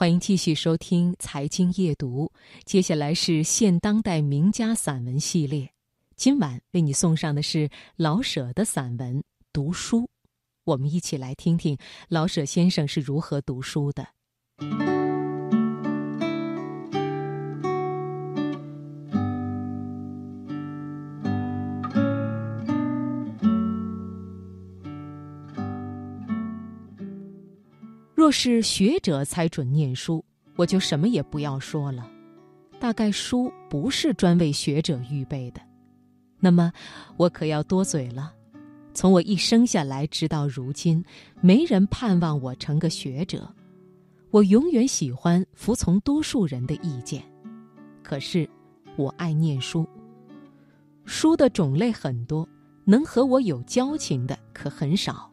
欢迎继续收听《财经夜读》，接下来是现当代名家散文系列。今晚为你送上的是老舍的散文《读书》，我们一起来听听老舍先生是如何读书的。若是学者才准念书，我就什么也不要说了。大概书不是专为学者预备的，那么我可要多嘴了。从我一生下来直到如今，没人盼望我成个学者。我永远喜欢服从多数人的意见。可是，我爱念书。书的种类很多，能和我有交情的可很少。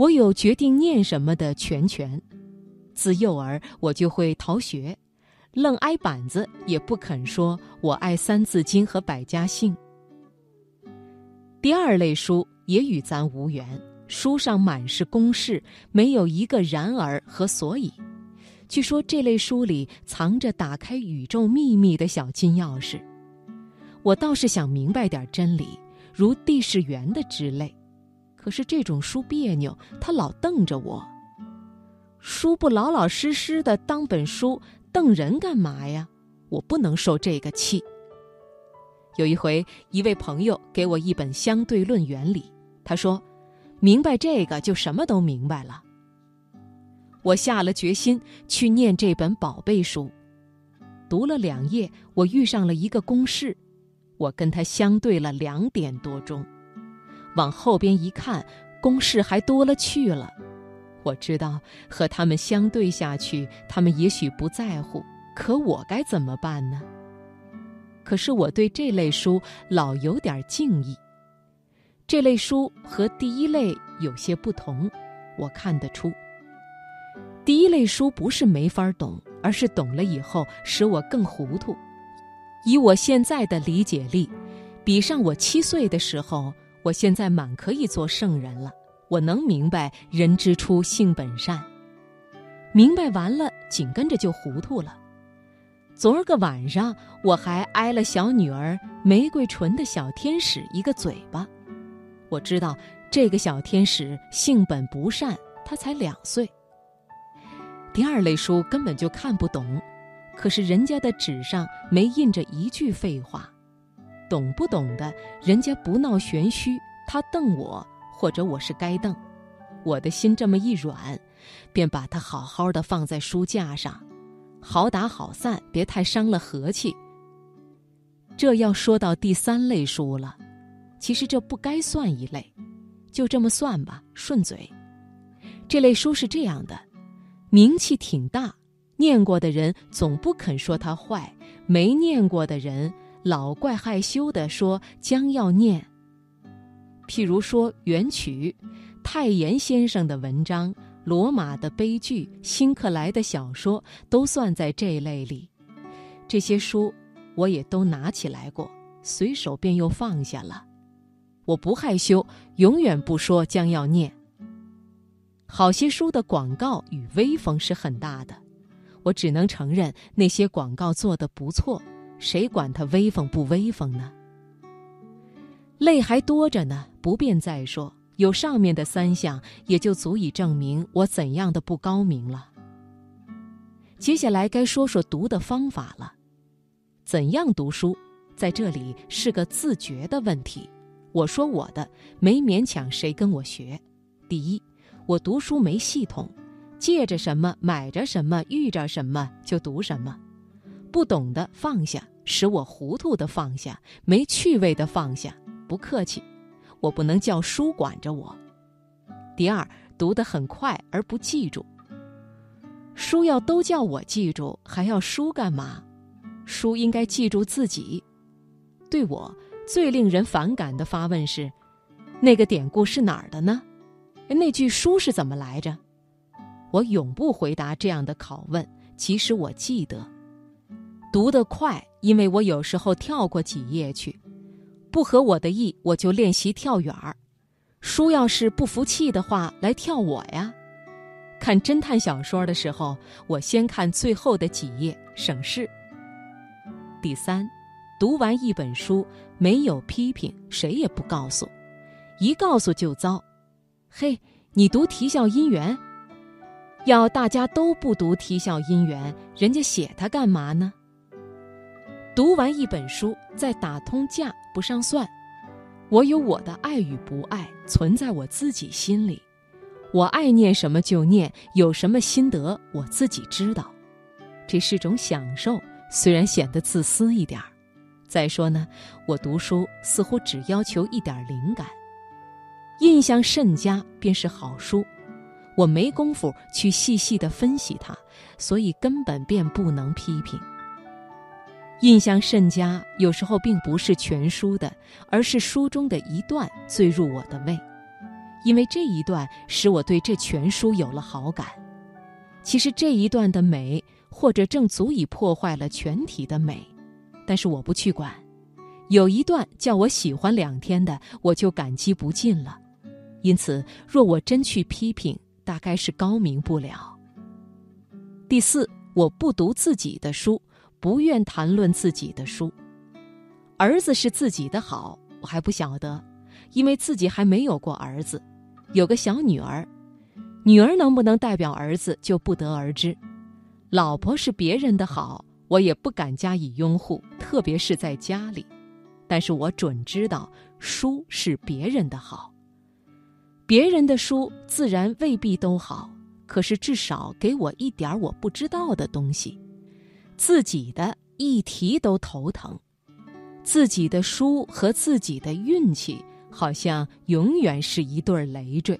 我有决定念什么的全权，自幼儿我就会逃学，愣挨板子也不肯说我爱《三字经》和《百家姓》。第二类书也与咱无缘，书上满是公式，没有一个然而和所以。据说这类书里藏着打开宇宙秘密的小金钥匙。我倒是想明白点真理，如地势圆的之类。可是这种书别扭，他老瞪着我。书不老老实实的当本书，瞪人干嘛呀？我不能受这个气。有一回，一位朋友给我一本相对论原理，他说：“明白这个就什么都明白了。”我下了决心去念这本宝贝书，读了两页，我遇上了一个公式，我跟他相对了两点多钟。往后边一看，公式还多了去了。我知道和他们相对下去，他们也许不在乎，可我该怎么办呢？可是我对这类书老有点敬意。这类书和第一类有些不同，我看得出。第一类书不是没法懂，而是懂了以后使我更糊涂。以我现在的理解力，比上我七岁的时候。我现在满可以做圣人了，我能明白人之初性本善，明白完了紧跟着就糊涂了。昨儿个晚上我还挨了小女儿玫瑰唇的小天使一个嘴巴，我知道这个小天使性本不善，他才两岁。第二类书根本就看不懂，可是人家的纸上没印着一句废话。懂不懂的，人家不闹玄虚，他瞪我，或者我是该瞪，我的心这么一软，便把它好好的放在书架上，好打好散，别太伤了和气。这要说到第三类书了，其实这不该算一类，就这么算吧，顺嘴。这类书是这样的，名气挺大，念过的人总不肯说它坏，没念过的人。老怪害羞地说：“将要念。譬如说元曲，太炎先生的文章，罗马的悲剧，辛克莱的小说，都算在这一类里。这些书我也都拿起来过，随手便又放下了。我不害羞，永远不说将要念。好些书的广告与威风是很大的，我只能承认那些广告做得不错。”谁管他威风不威风呢？泪还多着呢，不便再说。有上面的三项，也就足以证明我怎样的不高明了。接下来该说说读的方法了。怎样读书，在这里是个自觉的问题。我说我的，没勉强谁跟我学。第一，我读书没系统，借着什么，买着什么，遇着什么就读什么。不懂的放下，使我糊涂的放下，没趣味的放下。不客气，我不能叫书管着我。第二，读得很快而不记住。书要都叫我记住，还要书干嘛？书应该记住自己。对我最令人反感的发问是：那个典故是哪儿的呢？那句书是怎么来着？我永不回答这样的拷问，即使我记得。读得快，因为我有时候跳过几页去，不合我的意，我就练习跳远儿。书要是不服气的话，来跳我呀。看侦探小说的时候，我先看最后的几页，省事。第三，读完一本书没有批评，谁也不告诉，一告诉就糟。嘿，你读《啼笑姻缘》，要大家都不读《啼笑姻缘》，人家写它干嘛呢？读完一本书再打通架不上算，我有我的爱与不爱存在我自己心里。我爱念什么就念，有什么心得我自己知道，这是种享受，虽然显得自私一点儿。再说呢，我读书似乎只要求一点灵感，印象甚佳便是好书，我没工夫去细细的分析它，所以根本便不能批评。印象甚佳有时候并不是全书的，而是书中的一段最入我的胃。因为这一段使我对这全书有了好感，其实这一段的美，或者正足以破坏了全体的美，但是我不去管。有一段叫我喜欢两天的，我就感激不尽了。因此，若我真去批评，大概是高明不了。第四，我不读自己的书，不愿谈论自己的书。儿子是自己的好，我还不晓得，因为自己还没有过儿子。有个小女儿，女儿能不能代表儿子就不得而知。老婆是别人的好，我也不敢加以拥护，特别是在家里。但是我准知道书是别人的好，别人的书自然未必都好，可是至少给我一点我不知道的东西。自己的一提都头疼，自己的书和自己的运气。好像永远是一对累赘。